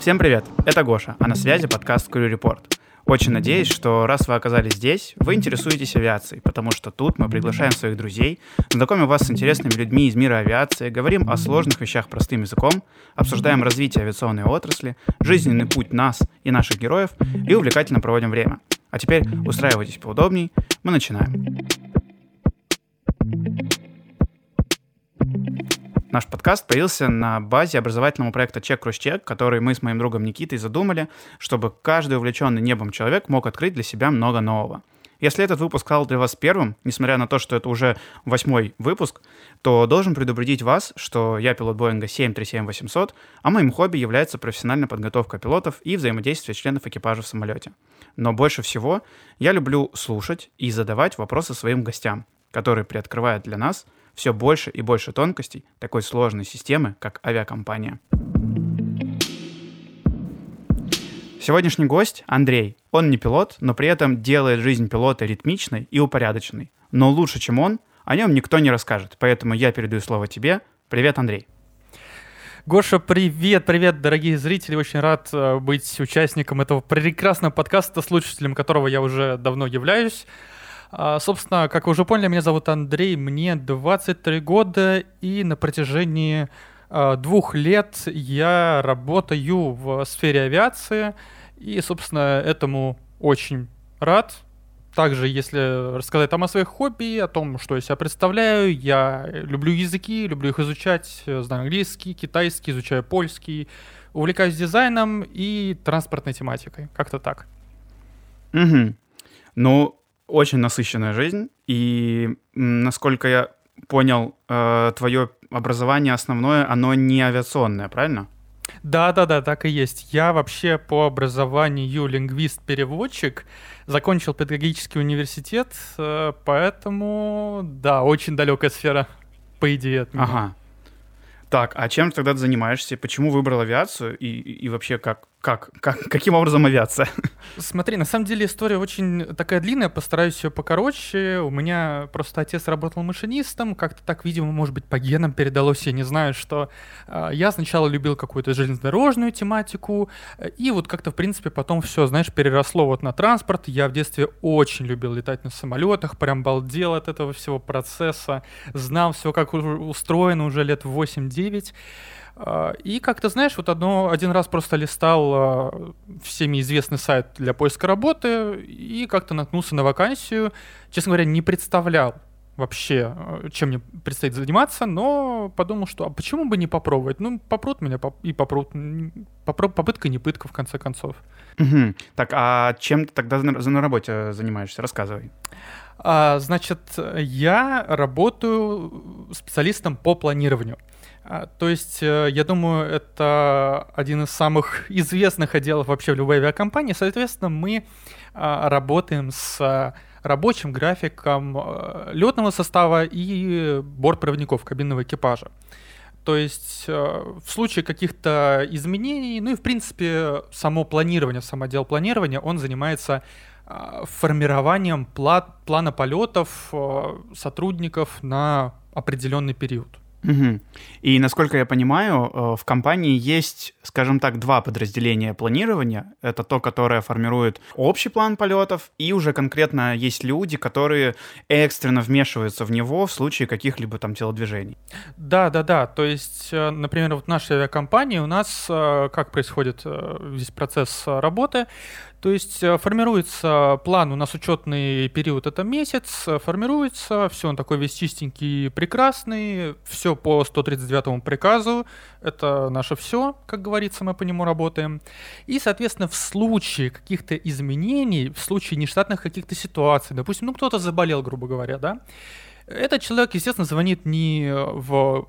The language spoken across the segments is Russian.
Всем привет, это Гоша, а на связи подкаст Crew Report. Очень надеюсь, что раз вы оказались здесь, вы интересуетесь авиацией, потому что тут мы приглашаем своих друзей, знакомим вас с интересными людьми из мира авиации, говорим о сложных вещах простым языком, обсуждаем развитие авиационной отрасли, жизненный путь нас и наших героев и увлекательно проводим время. А теперь устраивайтесь поудобней, мы начинаем. Наш подкаст появился на базе образовательного проекта «Чек Кросс Чек», который мы с моим другом Никитой задумали, чтобы каждый увлеченный небом человек мог открыть для себя много нового. Если этот выпуск стал для вас первым, несмотря на то, что это уже восьмой выпуск, то должен предупредить вас, что я пилот Боинга 737-800, а моим хобби является профессиональная подготовка пилотов и взаимодействие членов экипажа в самолете. Но больше всего я люблю слушать и задавать вопросы своим гостям, которые приоткрывают для нас – все больше и больше тонкостей такой сложной системы, как авиакомпания. Сегодняшний гость — Андрей. Он не пилот, но при этом делает жизнь пилота ритмичной и упорядоченной. Но лучше, чем он, о нем никто не расскажет. Поэтому я передаю слово тебе. Привет, Андрей. Гоша, привет, привет, дорогие зрители. Очень рад э, быть участником этого прекрасного подкаста, слушателем которого я уже давно являюсь. А, собственно, как вы уже поняли, меня зовут Андрей, мне 23 года, и на протяжении а, двух лет я работаю в сфере авиации, и, собственно, этому очень рад. Также, если рассказать там о своих хобби, о том, что я себя представляю, я люблю языки, люблю их изучать, знаю английский, китайский, изучаю польский, увлекаюсь дизайном и транспортной тематикой. Как-то так. Угу. Ну, очень насыщенная жизнь, и насколько я понял, э, твое образование основное, оно не авиационное, правильно? Да, да, да, так и есть. Я вообще по образованию лингвист-переводчик, закончил педагогический университет, э, поэтому, да, очень далекая сфера, по идее, от меня. Ага. Так, а чем тогда ты занимаешься? Почему выбрал авиацию? И, и вообще, как, как, как, каким образом авиация? Смотри, на самом деле история очень такая длинная, постараюсь ее покороче. У меня просто отец работал машинистом, как-то так, видимо, может быть, по генам передалось, я не знаю, что э, я сначала любил какую-то железнодорожную тематику, и вот как-то, в принципе, потом все, знаешь, переросло вот на транспорт. Я в детстве очень любил летать на самолетах, прям балдел от этого всего процесса, знал все, как устроено уже лет 8-9. А, и как-то, знаешь, вот одно, один раз просто листал а, всеми известный сайт для поиска работы и как-то наткнулся на вакансию. Честно говоря, не представлял вообще, а, чем мне предстоит заниматься, но подумал, что а почему бы не попробовать? Ну, попрут меня и попрут. Попроб, попытка не пытка, в конце концов. Угу. Так, а чем ты тогда на, на работе занимаешься? Рассказывай. А, значит, я работаю специалистом по планированию. А, то есть, э, я думаю, это один из самых известных отделов вообще в любой авиакомпании. Соответственно, мы а, работаем с рабочим графиком э, летного состава и бортпроводников кабинного экипажа. То есть э, в случае каких-то изменений, ну и в принципе само планирование, сам отдел планирования, он занимается а, формированием плана полетов сотрудников на определенный период. Угу. И насколько я понимаю, э, в компании есть, скажем так, два подразделения планирования. Это то, которое формирует общий план полетов, и уже конкретно есть люди, которые экстренно вмешиваются в него в случае каких-либо там телодвижений. Да, да, да. То есть, э, например, вот в нашей авиакомпании у нас э, как происходит здесь процесс работы? То есть э, формируется план, у нас учетный период это месяц, э, формируется, все, он такой весь чистенький, прекрасный, все по 139 приказу, это наше все, как говорится, мы по нему работаем. И, соответственно, в случае каких-то изменений, в случае нештатных каких-то ситуаций, допустим, ну кто-то заболел, грубо говоря, да, этот человек, естественно, звонит не в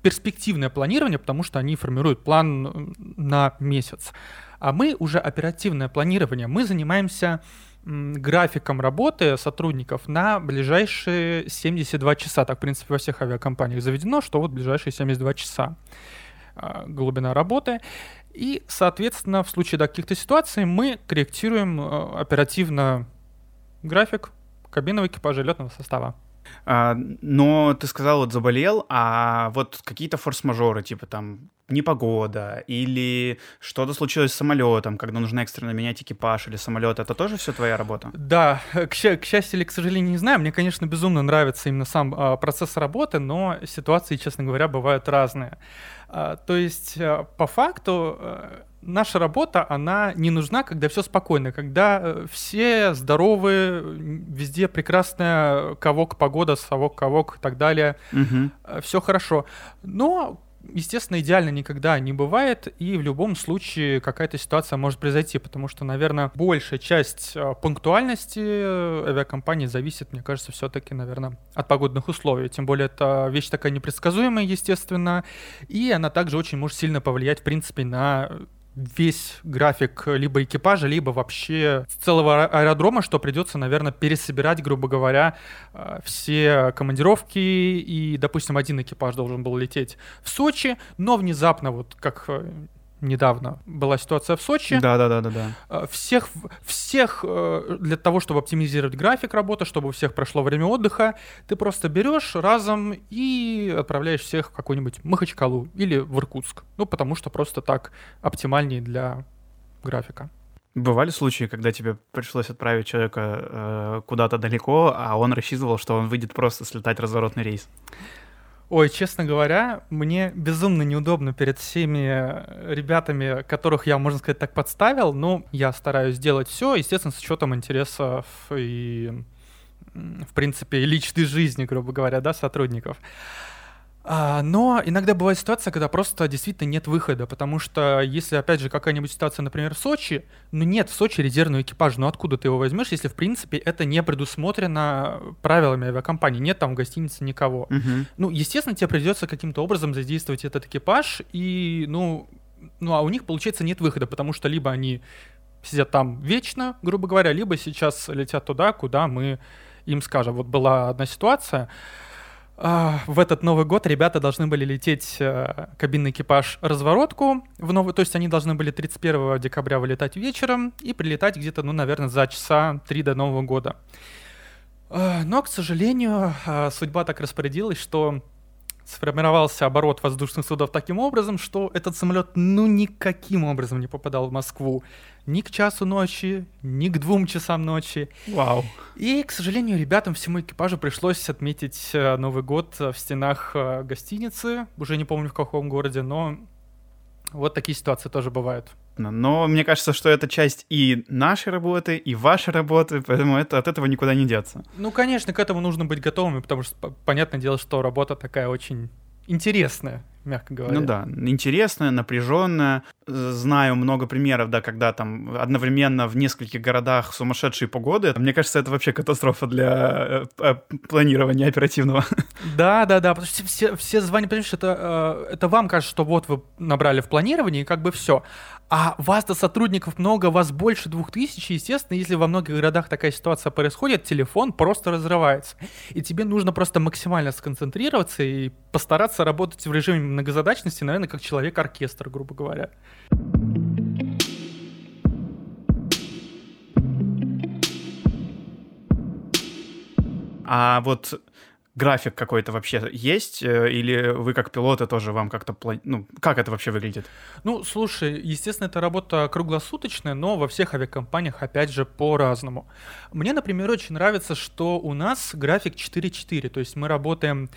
перспективное планирование, потому что они формируют план на месяц. А мы уже оперативное планирование, мы занимаемся графиком работы сотрудников на ближайшие 72 часа. Так, в принципе, во всех авиакомпаниях заведено, что вот ближайшие 72 часа а, глубина работы. И, соответственно, в случае каких-то ситуаций мы корректируем а, оперативно график кабинного экипажа летного состава. А, но ты сказал, вот заболел, а вот какие-то форс-мажоры, типа там непогода или что-то случилось с самолетом, когда нужно экстренно менять экипаж или самолет, это тоже все твоя работа? Да, к, к счастью или к сожалению, не знаю. Мне, конечно, безумно нравится именно сам а, процесс работы, но ситуации, честно говоря, бывают разные. А, то есть, а, по факту, а, наша работа, она не нужна, когда все спокойно, когда э, все здоровы, везде прекрасная ковок погода, совок ковок и так далее, угу. все хорошо. Но естественно, идеально никогда не бывает, и в любом случае какая-то ситуация может произойти, потому что, наверное, большая часть э, пунктуальности э, авиакомпании зависит, мне кажется, все-таки, наверное, от погодных условий. Тем более, это вещь такая непредсказуемая, естественно, и она также очень может сильно повлиять, в принципе, на весь график либо экипажа, либо вообще целого аэродрома, что придется, наверное, пересобирать, грубо говоря, э, все командировки. И, допустим, один экипаж должен был лететь в Сочи, но внезапно, вот как э, недавно была ситуация в Сочи. Да, да, да, да, да. Э, всех, всех э, для того, чтобы оптимизировать график работы, чтобы у всех прошло время отдыха, ты просто берешь разом и отправляешь всех в какой-нибудь Махачкалу или в Иркутск. Ну, потому что просто так оптимальнее для графика. Бывали случаи, когда тебе пришлось отправить человека э, куда-то далеко, а он рассчитывал, что он выйдет просто слетать разворотный рейс? Ой, честно говоря, мне безумно неудобно перед всеми э, ребятами, которых я, можно сказать, так подставил, но я стараюсь сделать все, естественно, с учетом интересов и, в принципе, личной жизни, грубо говоря, да, сотрудников. А, но иногда бывает ситуация, когда просто действительно нет выхода, потому что если, опять же, какая-нибудь ситуация, например, в Сочи, ну нет в Сочи резервного экипажа, ну откуда ты его возьмешь, если, в принципе, это не предусмотрено правилами авиакомпании, нет там в гостинице никого. Угу. Ну, естественно, тебе придется каким-то образом задействовать этот экипаж, и, ну, ну, а у них, получается, нет выхода, потому что либо они сидят там вечно, грубо говоря, либо сейчас летят туда, куда мы им скажем. Вот была одна ситуация, в этот Новый год ребята должны были лететь э, кабинный экипаж разворотку в новый, то есть они должны были 31 декабря вылетать вечером и прилетать где-то, ну, наверное, за часа три до Нового года. А, но, к сожалению, а, судьба так распорядилась, что сформировался оборот воздушных судов таким образом, что этот самолет ну никаким образом не попадал в Москву. Ни к часу ночи, ни к двум часам ночи. Вау. И, к сожалению, ребятам, всему экипажу пришлось отметить э, Новый год в стенах э, гостиницы. Уже не помню в каком городе, но вот такие ситуации тоже бывают. Но мне кажется, что это часть и нашей работы, и вашей работы, поэтому это, от этого никуда не деться. Ну, конечно, к этому нужно быть готовыми, потому что, понятное дело, что работа такая очень интересная мягко говоря. Ну да, интересная, напряженная. Знаю много примеров, да, когда там одновременно в нескольких городах сумасшедшие погоды. Мне кажется, это вообще катастрофа для э, э, планирования оперативного. Да, да, да, потому что все, все звания, понимаешь, это, э, это вам кажется, что вот вы набрали в планировании, и как бы все. А вас-то сотрудников много, вас больше двух тысяч, естественно, если во многих городах такая ситуация происходит, телефон просто разрывается. И тебе нужно просто максимально сконцентрироваться и постараться работать в режиме многозадачности, наверное, как человек-оркестр, грубо говоря. А вот график какой-то вообще есть? Э, или вы как пилоты тоже вам как-то... Ну, как это вообще выглядит? Ну, слушай, естественно, это работа круглосуточная, но во всех авиакомпаниях, опять же, по-разному. Мне, например, очень нравится, что у нас график 4-4, то есть мы работаем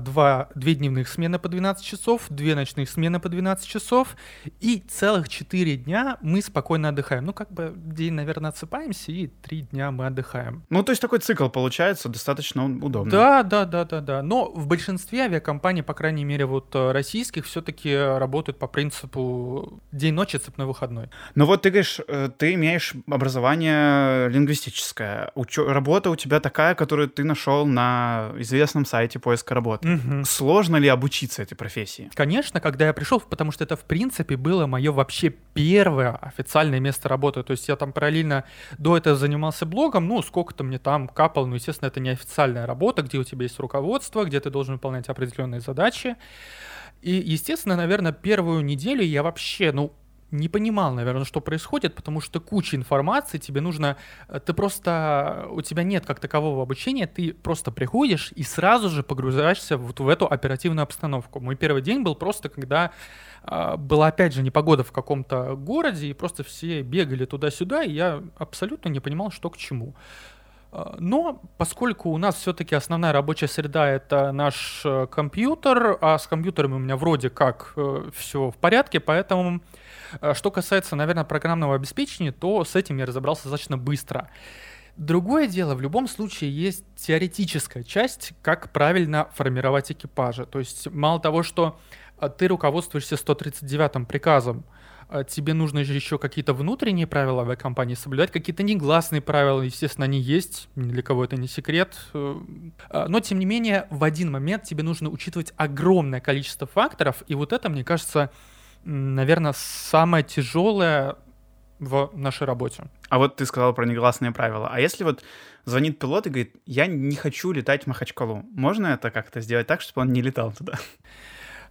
два, две дневных смены по 12 часов, две ночных смены по 12 часов, и целых 4 дня мы спокойно отдыхаем. Ну, как бы день, наверное, отсыпаемся, и 3 дня мы отдыхаем. Ну, то есть такой цикл получается достаточно удобно. Да, да, да, да, да. Но в большинстве авиакомпаний, по крайней мере, вот э, российских, все-таки работают по принципу день-ночь, цепной выходной. Ну вот ты говоришь, э, ты имеешь образование лингвистическое. Учё... Работа у тебя такая, которую ты нашел на известном сайте поиска работы работы. Угу. Сложно ли обучиться этой профессии? Конечно, когда я пришел, потому что это, в принципе, было мое вообще первое официальное место работы. То есть я там параллельно до этого занимался блогом, ну, сколько-то мне там капало, ну, естественно, это не официальная работа, где у тебя есть руководство, где ты должен выполнять определенные задачи. И, естественно, наверное, первую неделю я вообще, ну, не понимал, наверное, что происходит, потому что куча информации, тебе нужно, э, ты просто, у тебя нет как такового обучения, ты просто приходишь и сразу же погружаешься вот в эту оперативную обстановку. Мой первый день был просто, когда э, была опять же непогода в каком-то городе, и просто все бегали туда-сюда, и я абсолютно не понимал, что к чему. А, но поскольку у нас все-таки основная рабочая среда это наш э, компьютер, а с компьютером у меня вроде как э, все в порядке, поэтому что касается, наверное, программного обеспечения, то с этим я разобрался достаточно быстро. Другое дело, в любом случае есть теоретическая часть, как правильно формировать экипажи. То есть мало того, что ты руководствуешься 139-м приказом, а тебе нужно же еще какие-то внутренние правила авиакомпании соблюдать, какие-то негласные правила, естественно, они есть, ни для кого это не секрет. Э, но, тем не менее, в один момент тебе нужно учитывать огромное количество факторов, и вот это, мне кажется, наверное, самое тяжелое в нашей работе. А вот ты сказал про негласные правила. А если вот звонит пилот и говорит, я не хочу летать в Махачкалу, можно это как-то сделать так, чтобы он не летал туда?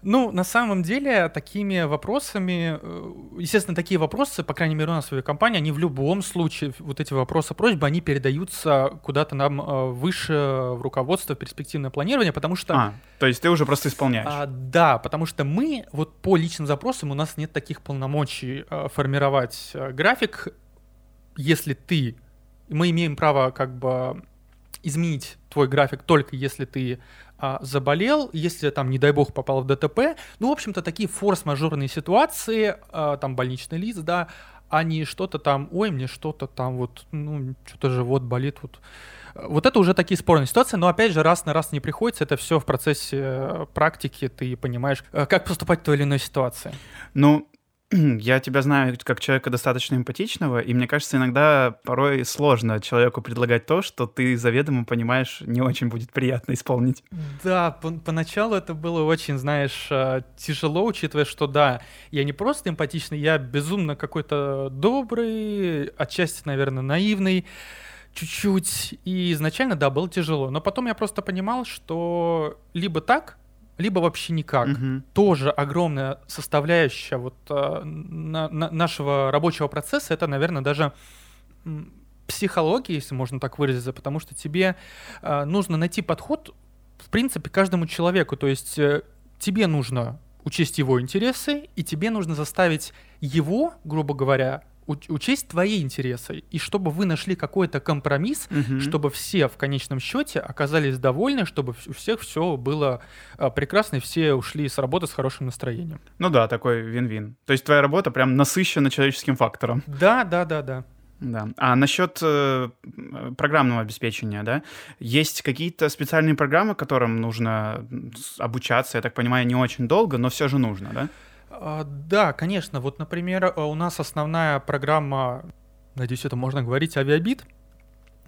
Ну, на самом деле, такими вопросами, э, естественно, такие вопросы, по крайней мере, у нас в компании, они в любом случае, вот эти вопросы просьбы, они передаются куда-то нам э, выше в руководство, в перспективное планирование, потому что... А, то есть ты уже просто исполняешь? А, да, потому что мы, вот по личным запросам, у нас нет таких полномочий а, формировать а, график, если ты... Мы имеем право как бы изменить твой график только если ты а, заболел, если там, не дай бог, попал в ДТП. Ну, в общем-то, такие форс-мажорные ситуации, а, там больничный лист, да, а не что-то там, ой, мне что-то там вот, ну, что-то живот болит, вот. Вот это уже такие спорные ситуации, но опять же, раз на раз не приходится, это все в процессе э, практики, ты понимаешь, э, как поступать в той или иной ситуации. Ну, я тебя знаю как человека достаточно эмпатичного, и мне кажется, иногда порой сложно человеку предлагать то, что ты заведомо понимаешь, не очень будет приятно исполнить. Да, по поначалу это было очень, знаешь, э, тяжело, учитывая, что да, я не просто эмпатичный, я безумно какой-то добрый, отчасти, наверное, наивный чуть-чуть. И изначально, да, было тяжело. Но потом я просто понимал, что либо так, либо вообще никак. Угу. Тоже огромная составляющая вот э, на, на нашего рабочего процесса это, наверное, даже психология, если можно так выразиться, потому что тебе э, нужно найти подход, в принципе, каждому человеку. То есть э, тебе нужно учесть его интересы, и тебе нужно заставить его, грубо говоря, учесть твои интересы, и чтобы вы нашли какой-то компромисс, угу. чтобы все в конечном счете оказались довольны, чтобы у всех все было а, прекрасно, и все ушли с работы с хорошим настроением. Ну да, такой вин-вин. То есть твоя работа прям насыщена человеческим фактором. Да, да, да, да. Да. А насчет э, программного обеспечения, да, есть какие-то специальные программы, которым нужно обучаться, я так понимаю, не очень долго, но все же нужно, да? А, да, конечно. Вот, например, э, у нас основная программа, надеюсь, это можно говорить, авиабит.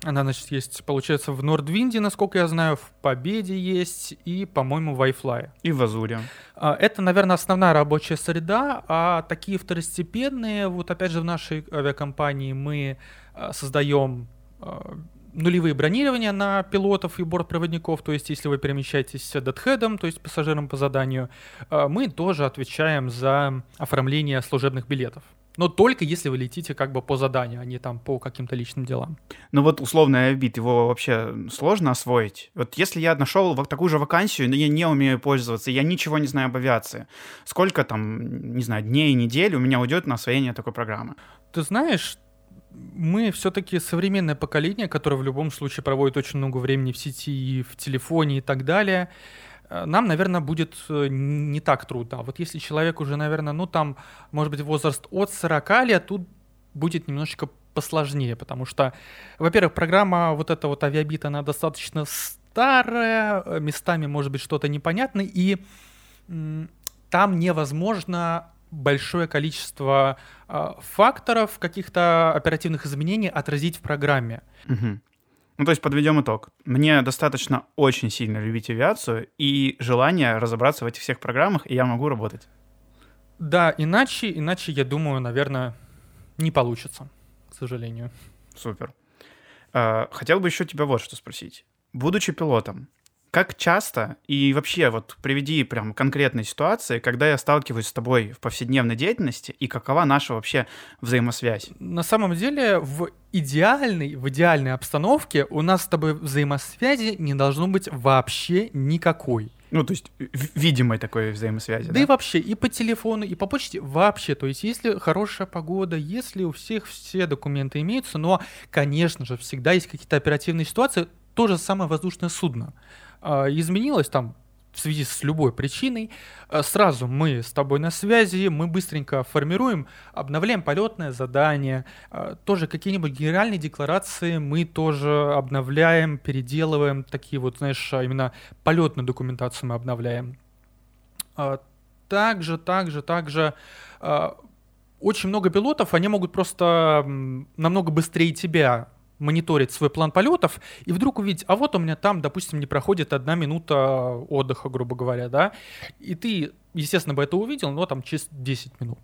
Она, значит, есть, получается, в Нордвинде, насколько я знаю, в Победе есть и, по-моему, в iFly. И в Азуре. А, это, наверное, основная рабочая среда, а такие второстепенные, вот опять же в нашей авиакомпании мы а, создаем нулевые бронирования на пилотов и бортпроводников, то есть если вы перемещаетесь дедхедом, то есть пассажиром по заданию, э, мы тоже отвечаем за оформление служебных билетов. Но только если вы летите как бы по заданию, а не там по каким-то личным делам. Ну вот условный авиабит, его вообще сложно освоить. Вот если я нашел такую же вакансию, но я не умею пользоваться, я ничего не знаю об авиации, сколько там, не знаю, дней, недель у меня уйдет на освоение такой программы? Ты знаешь, мы все-таки современное поколение, которое в любом случае проводит очень много времени в сети и в телефоне и так далее. Э, нам, наверное, будет э, не так трудно. Вот если человек уже, наверное, ну там, может быть, возраст от 40 лет, тут будет немножечко посложнее, потому что, во-первых, программа вот эта вот авиабит, она достаточно старая, э, местами может быть что-то непонятное, и там невозможно большое количество э, факторов, каких-то оперативных изменений отразить в программе. Угу. Ну, то есть подведем итог. Мне достаточно очень сильно любить авиацию и желание разобраться в этих всех программах, и я могу работать. Да, иначе, иначе, я думаю, наверное, не получится, к сожалению. Супер. А, хотел бы еще тебя вот что спросить. Будучи пилотом, Как часто и вообще вот приведи прям конкретные ситуации, когда я сталкиваюсь с тобой в повседневной деятельности и какова наша вообще взаимосвязь? На самом деле в идеальной, в идеальной обстановке у нас с тобой взаимосвязи не должно быть вообще никакой. Ну, то есть видимой такой взаимосвязи. Да, да и вообще, и по телефону, и по почте вообще. То есть, если хорошая погода, если у всех все документы имеются, но, конечно же, всегда есть какие-то оперативные ситуации, то же самое воздушное судно. А, изменилось там в связи с любой причиной, э, сразу мы с тобой на связи, мы быстренько формируем, обновляем полетное задание, э, тоже какие-нибудь генеральные декларации мы тоже обновляем, переделываем, такие вот, знаешь, а именно полетную документацию мы обновляем. А, также, также, также очень много пилотов, они могут просто намного быстрее тебя мониторить свой план полетов и вдруг увидеть, а вот у меня там, допустим, не проходит одна минута отдыха, грубо говоря, да, и ты, естественно, бы это увидел, но там через 10 минут.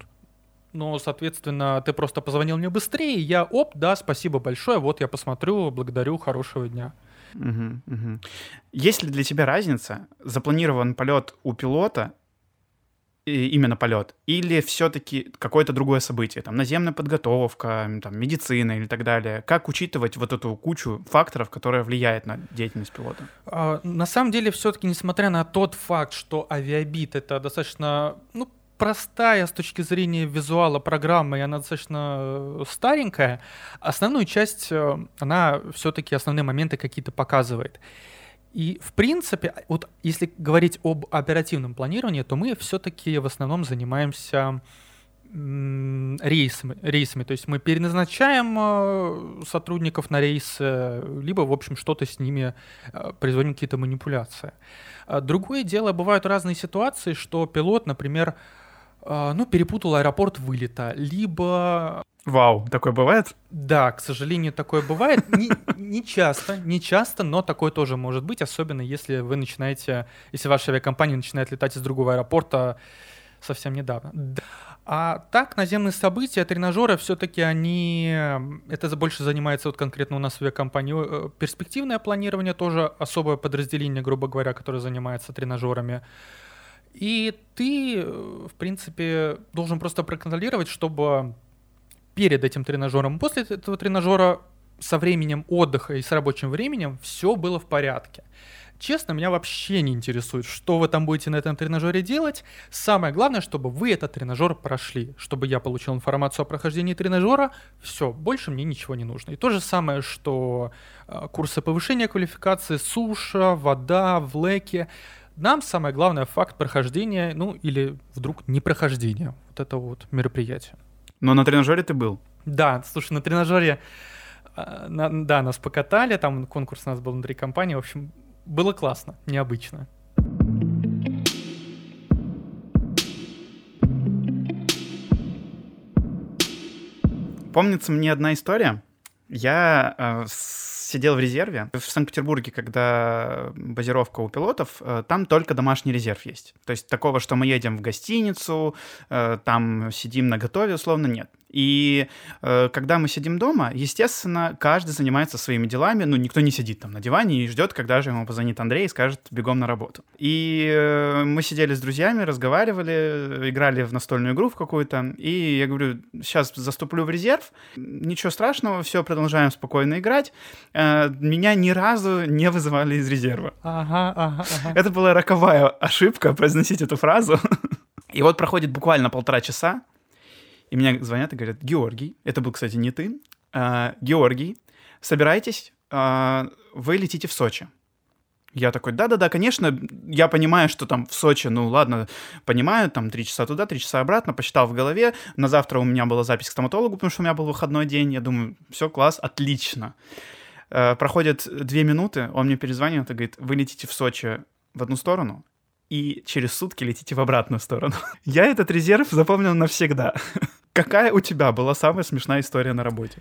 Но, соответственно, ты просто позвонил мне быстрее, я, оп, да, спасибо большое, вот я посмотрю, благодарю, хорошего дня. Угу, угу. Есть ли для тебя разница, запланирован полет у пилота именно полет, или все-таки какое-то другое событие, там, наземная подготовка, там, медицина или так далее? Как учитывать вот эту кучу факторов, которые влияют на деятельность пилота? А, на самом деле, все-таки, несмотря на тот факт, что авиабит — это достаточно, ну, простая с точки зрения визуала программа, и она достаточно э, старенькая, основную часть, э, она все-таки основные моменты какие-то показывает. И, в принципе, вот если говорить об оперативном планировании, то мы все-таки в основном занимаемся рейсами, рейсами. То есть мы переназначаем э, сотрудников на рейсы, либо, в общем, что-то с ними э, производим какие-то манипуляции. А другое дело, бывают разные ситуации, что пилот, например, э, ну, перепутал аэропорт вылета, либо Вау, такое бывает? Да, к сожалению, такое бывает. Не, не часто, не часто, но такое тоже может быть, особенно если вы начинаете, если ваша авиакомпания начинает летать из другого аэропорта совсем недавно. А так, наземные события, тренажеры, все-таки они, это больше занимается вот конкретно у нас в авиакомпании. Э, перспективное планирование тоже особое подразделение, грубо говоря, которое занимается тренажерами. И ты, э, в принципе, должен просто проконтролировать, чтобы перед этим тренажером, после этого тренажера со временем отдыха и с рабочим временем все было в порядке. Честно, меня вообще не интересует, что вы там будете на этом тренажере делать. Самое главное, чтобы вы этот тренажер прошли, чтобы я получил информацию о прохождении тренажера. Все, больше мне ничего не нужно. И то же самое, что э, курсы повышения квалификации, суша, вода, влеки. Нам самое главное факт прохождения, ну или вдруг непрохождения вот этого вот мероприятия. Но на тренажере ты был? Да, слушай, на тренажере, на, да, нас покатали, там конкурс у нас был внутри компании, в общем, было классно, необычно. Помнится мне одна история. Я э, сидел в резерве. В Санкт-Петербурге, когда базировка у пилотов, э, там только домашний резерв есть. То есть такого, что мы едем в гостиницу, э, там сидим на готове, условно, нет. И э, когда мы сидим дома, естественно, каждый занимается своими делами, ну, никто не сидит там на диване и ждет, когда же ему позвонит Андрей и скажет «бегом на работу». И э, мы сидели с друзьями, разговаривали, играли в настольную игру в какую-то, и я говорю, сейчас заступлю в резерв, ничего страшного, все, продолжаем спокойно играть. Э, меня ни разу не вызывали из резерва. Ага, ага, ага. Это была роковая ошибка произносить эту фразу. И вот проходит буквально полтора часа, и меня звонят и говорят, Георгий, это был, кстати, не ты, а, Георгий, собирайтесь, а, вы летите в Сочи. Я такой, да-да-да, конечно, я понимаю, что там в Сочи, ну ладно, понимаю, там три часа туда, три часа обратно, посчитал в голове. На завтра у меня была запись к стоматологу, потому что у меня был выходной день. Я думаю, все, класс, отлично. Э, проходит две минуты, он мне перезванивает и говорит, вы летите в Сочи в одну сторону, и через сутки летите в обратную сторону. Я этот резерв запомнил навсегда. Какая у тебя была самая смешная история на работе?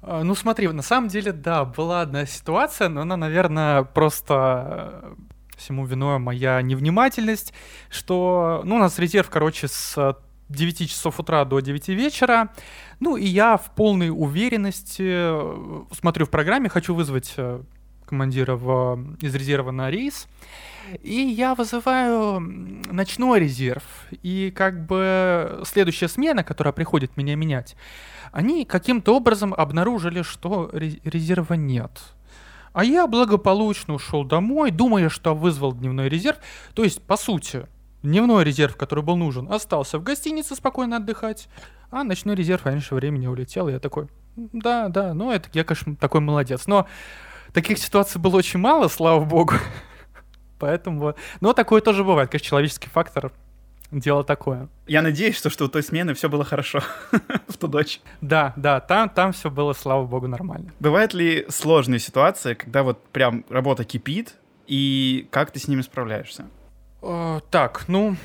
А, ну смотри, на самом деле, да, была одна ситуация, но она, наверное, просто э, всему виной моя невнимательность, что, ну, у нас резерв, короче, с 9 часов утра до 9 вечера, ну, и я в полной уверенности э, смотрю в программе, хочу вызвать э, командира в, из резерва на рейс, и я вызываю ночной резерв. И как бы следующая смена, которая приходит меня менять, они каким-то образом обнаружили, что резерва нет. А я благополучно ушел домой, думая, что вызвал дневной резерв. То есть, по сути, дневной резерв, который был нужен, остался в гостинице спокойно отдыхать, а ночной резерв раньше времени улетел. И я такой, да, да, ну это я, конечно, такой молодец. Но таких ситуаций было очень мало, слава богу. Поэтому, но такое тоже бывает, конечно, человеческий фактор дело такое. Я надеюсь, что, что у той смены все было хорошо в ту ночь. Да, да, там, там все было, слава богу, нормально. Бывают ли сложные ситуации, когда вот прям работа кипит, и как ты с ними справляешься? О, так, ну,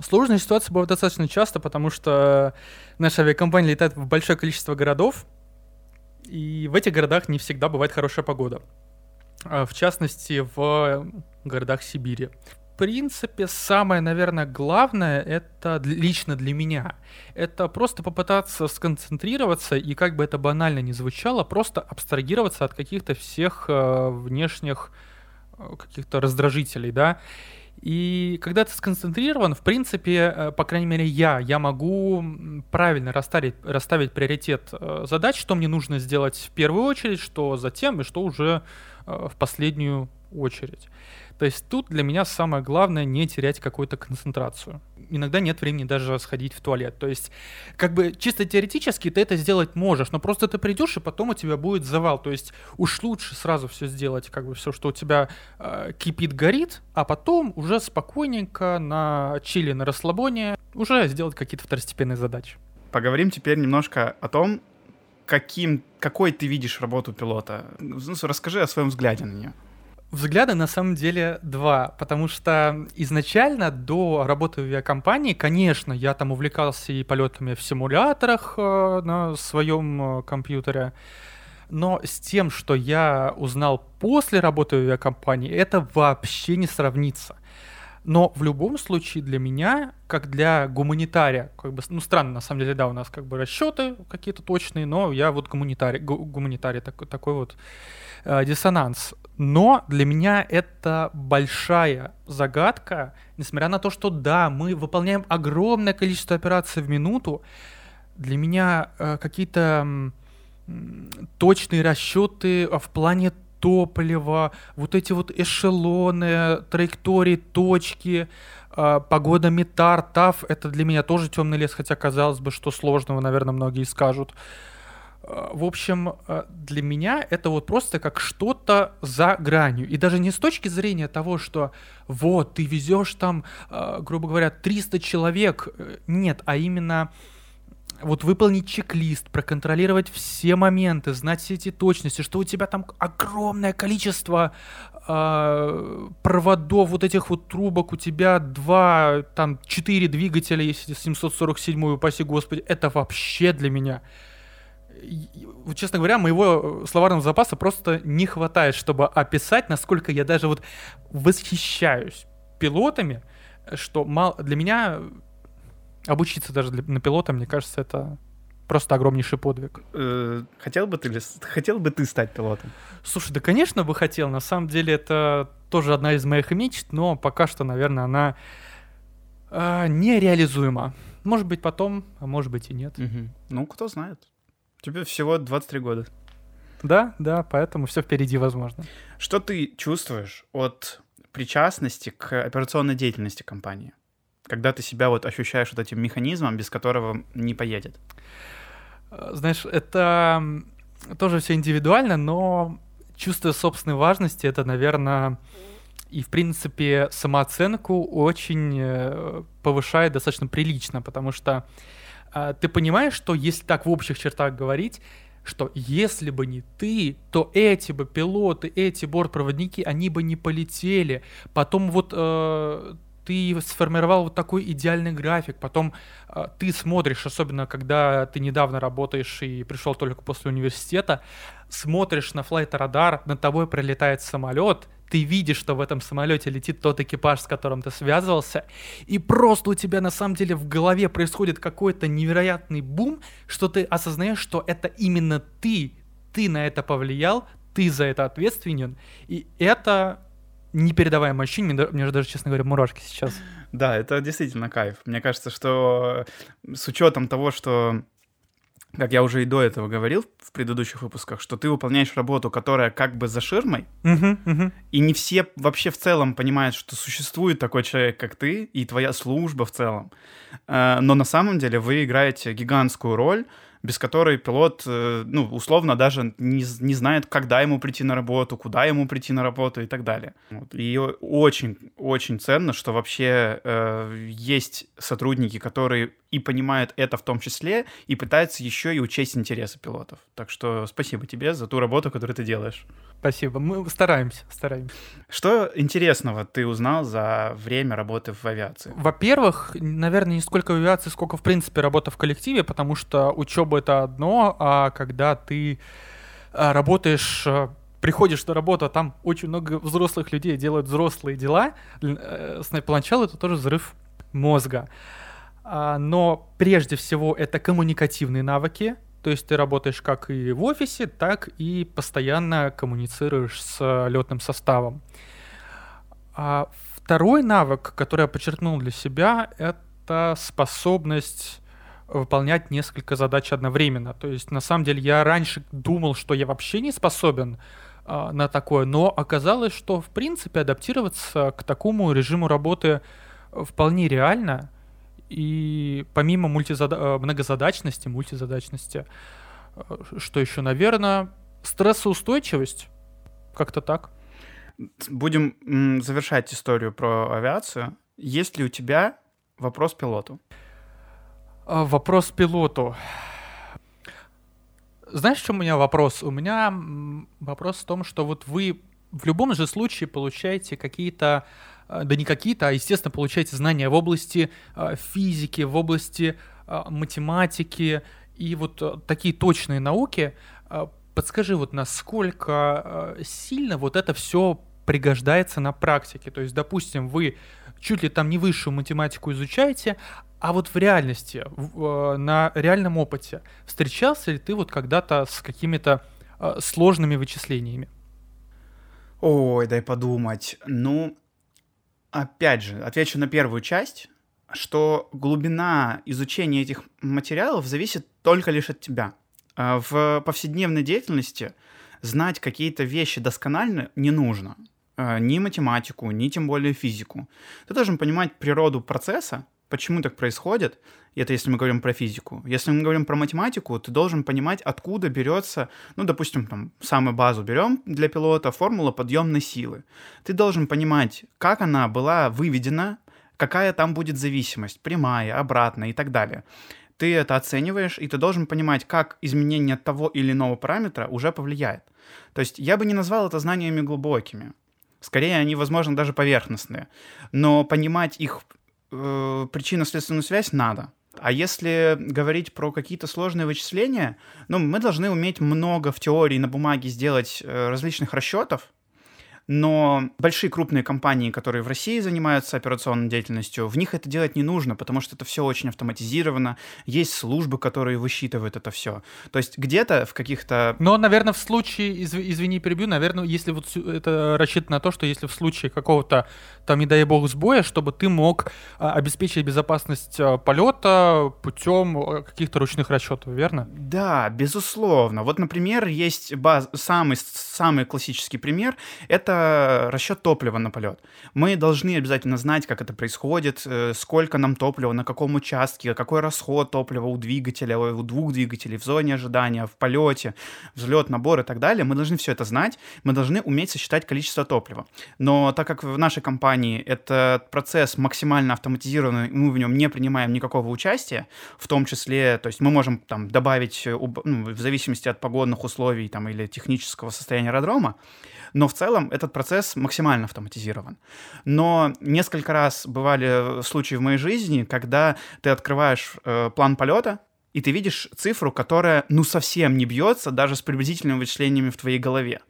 сложные ситуации бывают достаточно часто, потому что наша авиакомпания летает в большое количество городов, и в этих городах не всегда бывает хорошая погода. А, в частности, в городах Сибири. В принципе, самое, наверное, главное, это лично для меня, это просто попытаться сконцентрироваться и, как бы это банально не звучало, просто абстрагироваться от каких-то всех э, внешних э, каких-то раздражителей, да, и когда ты сконцентрирован, в принципе, э, по крайней мере, я, я могу правильно расставить, расставить приоритет э, задач, что мне нужно сделать в первую очередь, что затем и что уже э, в последнюю очередь. То есть тут для меня самое главное не терять какую-то концентрацию. Иногда нет времени даже сходить в туалет. То есть, как бы чисто теоретически ты это сделать можешь, но просто ты придешь, и потом у тебя будет завал. То есть уж лучше сразу все сделать, как бы все, что у тебя э, кипит, горит, а потом уже спокойненько на чили, на расслабоне уже сделать какие-то второстепенные задачи. Поговорим теперь немножко о том, каким, какой ты видишь работу пилота. Ну, расскажи о своем взгляде на нее. Взгляда на самом деле два, потому что изначально до работы в авиакомпании, конечно, я там увлекался и полетами в симуляторах э, на своем э, компьютере, но с тем, что я узнал после работы в авиакомпании, это вообще не сравнится. Но в любом случае для меня, как для гуманитария, как бы, ну странно, на самом деле, да, у нас как бы расчеты какие-то точные, но я вот гуманитарий, гуманитарий такой, такой вот э, диссонанс. Но для меня это большая загадка, несмотря на то, что да, мы выполняем огромное количество операций в минуту, для меня э, какие-то э, точные расчеты в плане топлива, вот эти вот эшелоны, траектории, точки, э, погода метар, ТАФ, это для меня тоже темный лес, хотя казалось бы, что сложного, наверное, многие скажут. В общем, э, для меня это вот просто как что-то за гранью. И даже не с точки зрения того, что вот, ты везешь там, э, грубо говоря, 300 человек. Нет, а именно вот выполнить чек-лист, проконтролировать все моменты, знать все эти точности, что у тебя там огромное количество э, проводов, вот этих вот трубок, у тебя два, там, четыре двигателя, если 747, упаси господи, это вообще для меня честно говоря, моего э, словарного запаса просто не хватает, чтобы описать, насколько я даже вот восхищаюсь пилотами, что мало, для меня обучиться даже для, на пилота, мне кажется, это просто огромнейший подвиг. Э, хотел бы ты хотел бы ты стать пилотом? Слушай, да, конечно бы хотел. На самом деле это тоже одна из моих мечт, но пока что, наверное, она э, нереализуема. Может быть, потом, а может быть и нет. Угу. Ну, кто знает. Тебе всего 23 года. Да, да, поэтому все впереди возможно. Что ты чувствуешь от причастности к операционной деятельности компании? Когда ты себя вот ощущаешь вот этим механизмом, без которого не поедет? Знаешь, это тоже все индивидуально, но чувство собственной важности — это, наверное, и, в принципе, самооценку очень э, повышает достаточно прилично, потому что ты понимаешь, что если так в общих чертах говорить, что если бы не ты, то эти бы пилоты, эти бортпроводники, они бы не полетели. Потом вот э, ты сформировал вот такой идеальный график, потом э, ты смотришь, особенно когда ты недавно работаешь и пришел только после университета, смотришь на флайт-радар, над тобой пролетает самолет, ты видишь, что в этом самолете летит тот экипаж, с которым ты связывался, и просто у тебя на самом деле в голове происходит какой-то невероятный бум, что ты осознаешь, что это именно ты, ты на это повлиял, ты за это ответственен, и это непередаваемое ощущение, мне, мне же даже, честно говоря, мурашки сейчас. Да, это действительно кайф. Мне кажется, что с учетом того, что как я уже и до этого говорил в предыдущих выпусках, что ты выполняешь работу, которая как бы за ширмой, Мгм, мгм. и не все вообще в целом понимают, что существует такой человек, как ты, и твоя служба в целом. Э, Но на самом деле вы играете гигантскую роль, без которой пилот, э, ну, условно, даже не, не знает, когда ему прийти на работу, куда ему прийти на работу и так далее. Вот. И о- очень, очень ценно, что вообще э, есть сотрудники, которые и понимают это в том числе, и пытаются еще и учесть интересы пилотов. Так что спасибо тебе за ту работу, которую ты делаешь. Спасибо. Мы стараемся, стараемся. Что интересного ты узнал за время работы в авиации? Во-первых, наверное, не сколько в авиации, сколько, в принципе, работа в коллективе, потому что учеба — это одно, а когда ты а, работаешь а, приходишь на работу, а там очень много взрослых людей делают взрослые дела, л- э, поначалу это тоже взрыв мозга. А, Но прежде всего это коммуникативные навыки, то есть ты работаешь как и в офисе, так и постоянно коммуницируешь с летным составом. А второй навык, который я подчеркнул для себя, это способность выполнять несколько задач одновременно. То есть, на самом деле, я раньше думал, что я вообще не способен а, на такое, но оказалось, что, в принципе, адаптироваться к такому режиму работы э, вполне реально. И помимо мультизада- э, многозадачности, мультизадачности, э, что еще, наверное, стрессоустойчивость. Как-то так. Будем завершать историю про авиацию. Есть ли у тебя вопрос пилоту? А, Вопрос пилоту. Знаешь, в чем у меня вопрос? У меня вопрос в том, что вот вы в любом же случае получаете какие-то, да не какие-то, а естественно получаете знания в области а, физики, в области а, математики и вот а, такие точные науки. А, Подскажи, вот насколько а, сильно вот это все пригождается на практике? То есть, допустим, вы чуть ли там не высшую математику изучаете, а вот в реальности, на реальном опыте, встречался ли ты вот когда-то с какими-то сложными вычислениями? Ой, дай подумать. Ну, опять же, отвечу на первую часть, что глубина изучения этих материалов зависит только лишь от тебя. А В повседневной деятельности знать какие-то вещи досконально не нужно. А, Ни математику, ни тем более физику. Ты должен понимать природу процесса, почему так происходит, это если мы говорим про физику. Если мы говорим про математику, ты должен понимать, откуда берется, ну, допустим, там, самую базу берем для пилота, формула подъемной силы. Ты должен понимать, как она была выведена, какая там будет зависимость, прямая, обратная и так далее. Ты это оцениваешь, и ты должен понимать, как изменение того или иного параметра уже повлияет. То есть я бы не назвал это знаниями глубокими. Скорее, они, возможно, даже поверхностные. Но понимать их э, причинно-следственную связь надо. А если говорить про какие-то сложные вычисления, ну, мы должны уметь много в теории на бумаге сделать э, различных расчетов, но большие крупные компании, которые в России занимаются операционной деятельностью, в них это делать не нужно, потому что это все очень автоматизировано, есть службы, которые высчитывают это все. То есть где-то в каких-то Но, наверное, в случае, изв- извини, перебью, наверное, если вот это рассчитано на то, что если в случае какого-то, там, не дай бог, сбоя, чтобы ты мог а, обеспечить безопасность а, полета путем а, каких-то ручных расчетов, верно? Да, безусловно. Вот, например, есть баз... самый, самый классический пример — это расчет топлива на полет. Мы должны обязательно знать, как это происходит, э, сколько нам топлива, на каком участке, какой расход топлива у двигателя, у двух двигателей в зоне ожидания, в полете, взлет, набор и так далее. Мы должны все это знать, мы должны уметь сосчитать количество топлива. Но так как в нашей компании этот процесс максимально автоматизированный, мы в нем не принимаем никакого участия, в том числе, то есть мы можем там добавить, э, ну, в зависимости от погодных условий там, или технического состояния аэродрома, но в целом этот процесс максимально автоматизирован. Но несколько раз бывали э, случаи в моей жизни, когда ты открываешь э, план полета, и ты видишь цифру, которая ну совсем не бьется даже с приблизительными вычислениями в твоей голове.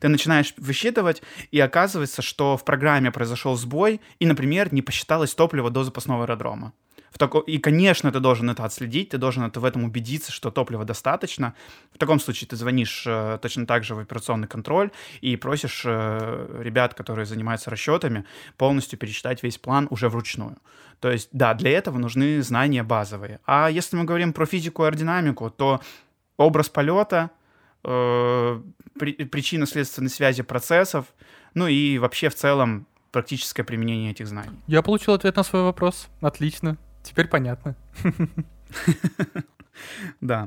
Ты начинаешь высчитывать, и оказывается, что в программе произошел сбой, и, например, не посчиталось топливо до запасного аэродрома. В тако... И, конечно, ты должен это отследить, ты должен это в этом убедиться, что топлива достаточно. В таком случае ты звонишь э, точно так же в операционный контроль и просишь э, ребят, которые занимаются расчетами, полностью пересчитать весь план уже вручную. То есть, да, для этого нужны знания базовые. А если мы говорим про физику и аэродинамику, то образ полета, э, при, причинно-следственной связи процессов, ну и вообще в целом практическое применение этих знаний. Я получил ответ на свой вопрос. Отлично. Теперь понятно. Да.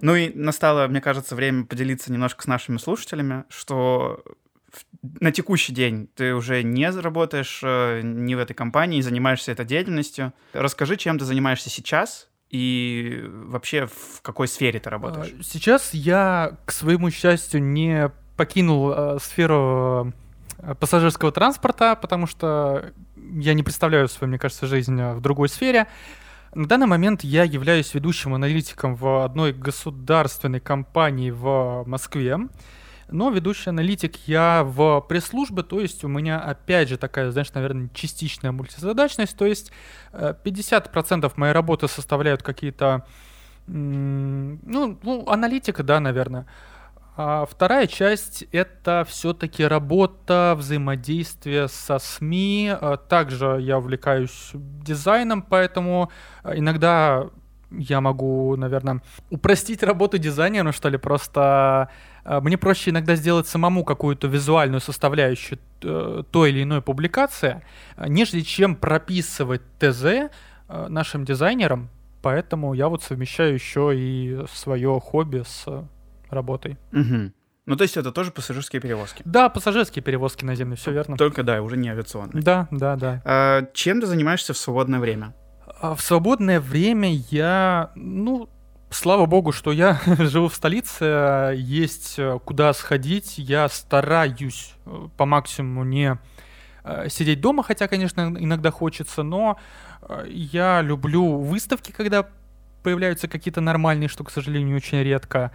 Ну и настало, мне кажется, время поделиться немножко с нашими слушателями, что на текущий день ты уже не работаешь э, не в этой компании, занимаешься этой деятельностью. Расскажи, чем ты занимаешься сейчас, и вообще в какой сфере ты работаешь? А, сейчас я, к своему счастью, не покинул э, сферу э, пассажирского транспорта, потому что я не представляю свою, мне кажется, жизнь в другой сфере. На данный момент я являюсь ведущим аналитиком в одной государственной компании в Москве. Но ведущий аналитик я в пресс-службе, то есть у меня опять же такая, знаешь, наверное, частичная мультизадачность, то есть 50% э, моей работы составляют какие-то, ну, ну, аналитика, да, наверное. А вторая часть — это все-таки работа, взаимодействие со СМИ. А также я увлекаюсь дизайном, поэтому э, иногда я могу, наверное, упростить работу дизайнера, что ли, просто э, мне проще иногда сделать самому какую-то визуальную составляющую э, той или иной публикации, нежели чем прописывать ТЗ нашим дизайнерам, поэтому я вот совмещаю еще и свое хобби с работой. Угу. Ну, то есть это тоже пассажирские перевозки? Да, пассажирские перевозки наземные, все верно. Только, да, уже не авиационные. Да, да, да. А, чем ты занимаешься в свободное время? А в свободное время я, ну, слава богу, что я живу в столице, есть э, куда сходить, я стараюсь э, по максимуму не э, сидеть дома, хотя, конечно, иногда хочется, но я люблю выставки, когда появляются какие-то нормальные, что, к сожалению, очень редко.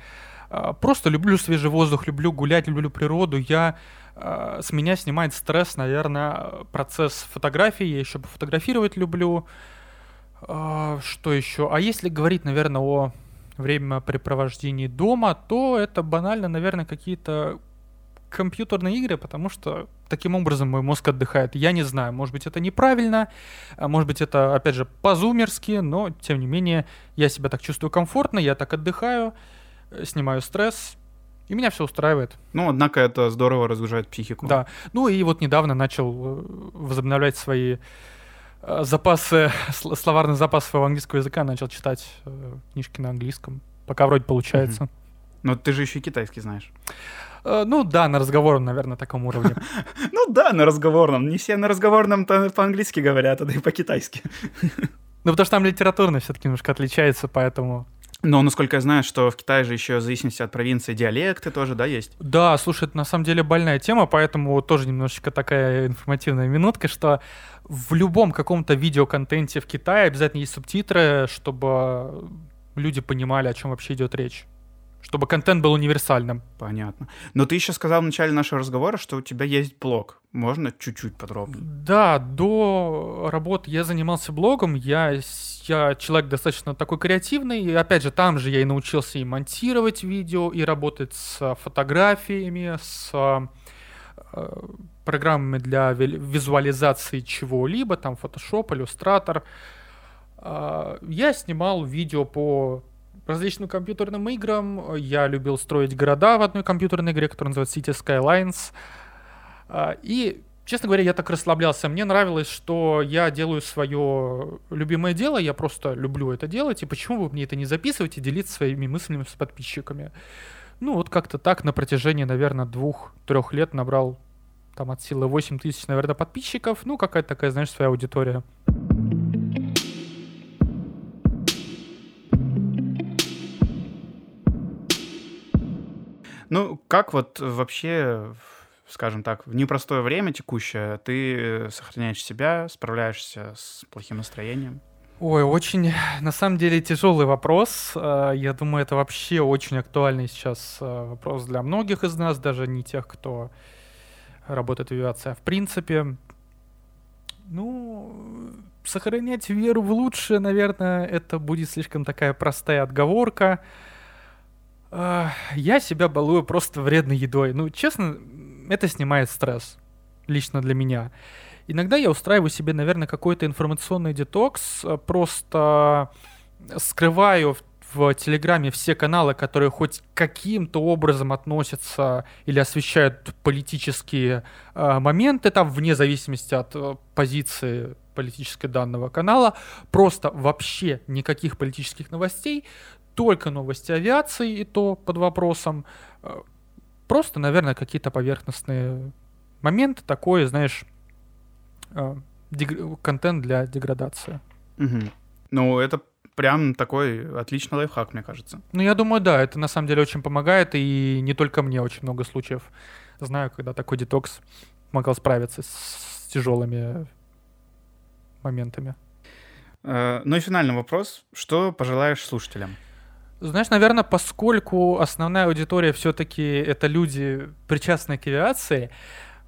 Просто люблю свежий воздух, люблю гулять, люблю природу. Я с меня снимает стресс, наверное, процесс фотографии. Я еще пофотографировать люблю. Что еще? А если говорить, наверное, о времяпрепровождении дома, то это банально, наверное, какие-то компьютерные игры, потому что таким образом мой мозг отдыхает. Я не знаю, может быть, это неправильно, может быть, это, опять же, по-зумерски, но, тем не менее, я себя так чувствую комфортно, я так отдыхаю. Э, снимаю стресс, и меня все устраивает. Ну, однако это здорово разгружает психику. Да. Ну и вот недавно начал э, возобновлять свои запасы, словарный запас своего английского языка, начал читать книжки на английском. Пока вроде получается. Но ты же еще и китайский знаешь. Ну да, на разговорном, наверное, таком уровне. Ну да, на разговорном. Не все на разговорном по-английски говорят, а да и по-китайски. Ну потому что там литературно все-таки немножко отличается, поэтому но, насколько я знаю, что в Китае же еще в зависимости от провинции диалекты тоже, да, есть? Да, слушай, это на самом деле больная тема, поэтому тоже немножечко такая информативная минутка, что в любом каком-то видеоконтенте в Китае обязательно есть субтитры, чтобы люди понимали, о чем вообще идет речь чтобы контент был универсальным. Понятно. Но ты еще сказал в начале нашего разговора, что у тебя есть блог. Можно чуть-чуть подробнее? Да, до работы я занимался блогом. Я, я человек достаточно такой креативный. И опять же, там же я и научился и монтировать видео, и работать с фотографиями, с э, программами для визуализации чего-либо, там Photoshop, Illustrator. Э, я снимал видео по различным компьютерным играм. Я любил строить города в одной компьютерной игре, которая называется City Skylines. А, и, честно говоря, я так расслаблялся. Мне нравилось, что я делаю свое любимое дело, я просто люблю это делать, и почему вы мне это не записывать и делиться своими мыслями с подписчиками. Ну, вот как-то так на протяжении, наверное, двух-трех лет набрал там от силы 8 тысяч, наверное, подписчиков. Ну, какая-то такая, знаешь, своя аудитория. Ну, как вот вообще, скажем так, в непростое время текущее ты сохраняешь себя, справляешься с плохим настроением? Ой, очень, на самом деле, тяжелый вопрос. Э, я думаю, это вообще очень актуальный сейчас э, вопрос для многих из нас, даже не тех, кто работает в авиации. А в принципе, ну, сохранять веру в лучшее, наверное, это будет слишком такая простая отговорка. Э, я себя балую просто вредной едой. Ну, честно, это снимает стресс. Лично для меня. Иногда я устраиваю себе, наверное, какой-то информационный детокс, э, просто скрываю в Телеграме все каналы, которые хоть каким-то образом относятся или освещают политические э, моменты, там вне зависимости от э, позиции политической данного канала, просто вообще никаких политических новостей, только новости авиации, и то под вопросом. Э, просто, наверное, какие-то поверхностные моменты, такое, знаешь, э, контент для деградации. Угу. Ну, это прям такой отличный лайфхак, мне кажется. Ну, я думаю, да, это на самом деле очень помогает, и не только мне очень много случаев знаю, когда такой детокс помогал справиться с тяжелыми моментами. Э, ну и финальный вопрос. Что пожелаешь слушателям? Знаешь, наверное, поскольку основная аудитория все-таки это люди, причастные к авиации,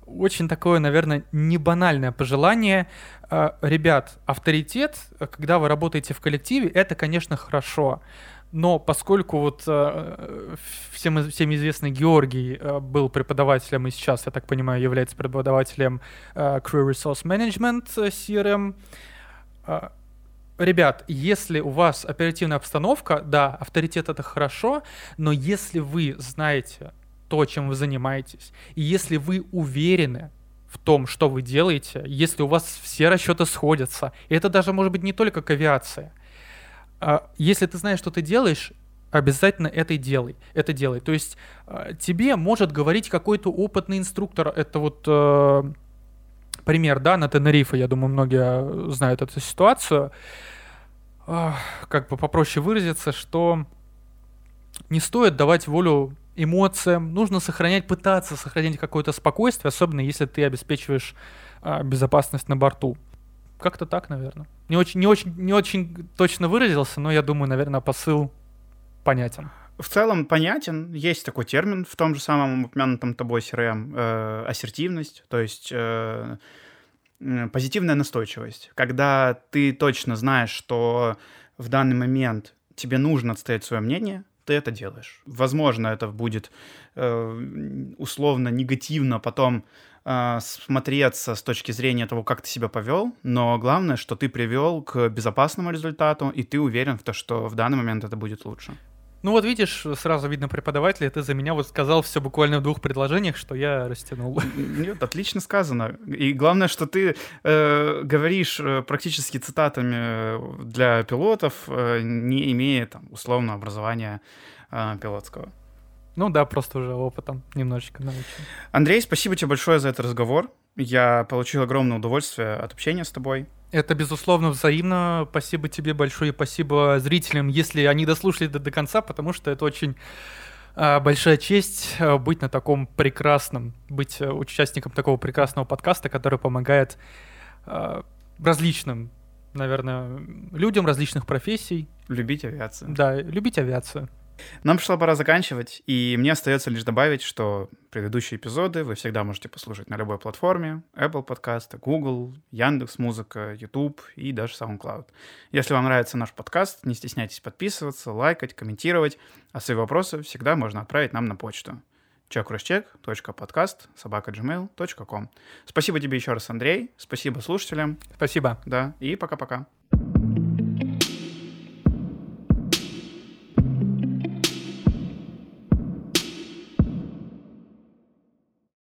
очень такое, наверное, не банальное пожелание. А, ребят, авторитет, когда вы работаете в коллективе, это, конечно, хорошо. Но поскольку вот э, всем, всем известный Георгий э, был преподавателем и сейчас, я так понимаю, является преподавателем э, Crew Resource Management CRM, ребят, если у вас оперативная обстановка, да, авторитет это хорошо, но если вы знаете то, чем вы занимаетесь. И если вы уверены в том, что вы делаете, если у вас все расчеты сходятся, и это даже может быть не только к авиации, а, если ты знаешь, что ты делаешь, обязательно это и делай, это делай. То есть а, тебе может говорить какой-то опытный инструктор, это вот э, пример, да, на Тенерифе, я думаю, многие знают эту ситуацию, как бы попроще выразиться, что не стоит давать волю эмоциям, нужно сохранять, пытаться сохранять какое-то спокойствие, особенно если ты обеспечиваешь а, безопасность на борту. Как-то так, наверное. Не очень, не, очень, не очень точно выразился, но я думаю, наверное, посыл понятен. В целом понятен. Есть такой термин в том же самом упомянутом тобой CRM э, ассертивность, то есть э, позитивная настойчивость. Когда ты точно знаешь, что в данный момент тебе нужно отстоять свое мнение, ты это делаешь. Возможно, это будет э, условно негативно потом э, смотреться с точки зрения того, как ты себя повел, но главное, что ты привел к безопасному результату, и ты уверен в том, что в данный момент это будет лучше. Ну вот видишь, сразу видно преподавателя, ты за меня вот сказал все буквально в двух предложениях, что я растянул. Нет, отлично сказано. И главное, что ты э, говоришь э, практически цитатами для пилотов, э, не имея там условного образования э, пилотского. Ну да, просто уже опытом немножечко научен. Андрей, спасибо тебе большое за этот разговор. Я получил огромное удовольствие от общения с тобой. Это, безусловно, взаимно. Спасибо тебе большое спасибо зрителям, если они дослушали до, до конца, потому что это очень а, большая честь а, быть на таком прекрасном, быть а, участником такого прекрасного подкаста, который помогает а, различным, наверное, людям различных профессий. Любить авиацию. Да, любить авиацию. Нам пришла пора заканчивать, и мне остается лишь добавить, что предыдущие эпизоды вы всегда можете послушать на любой платформе, Apple подкасты, Google, Яндекс Музыка, YouTube и даже SoundCloud. Если вам нравится наш подкаст, не стесняйтесь подписываться, лайкать, комментировать, а свои вопросы всегда можно отправить нам на почту собака.gmail.com Спасибо тебе еще раз, Андрей. Спасибо слушателям. Спасибо. Да, и пока-пока.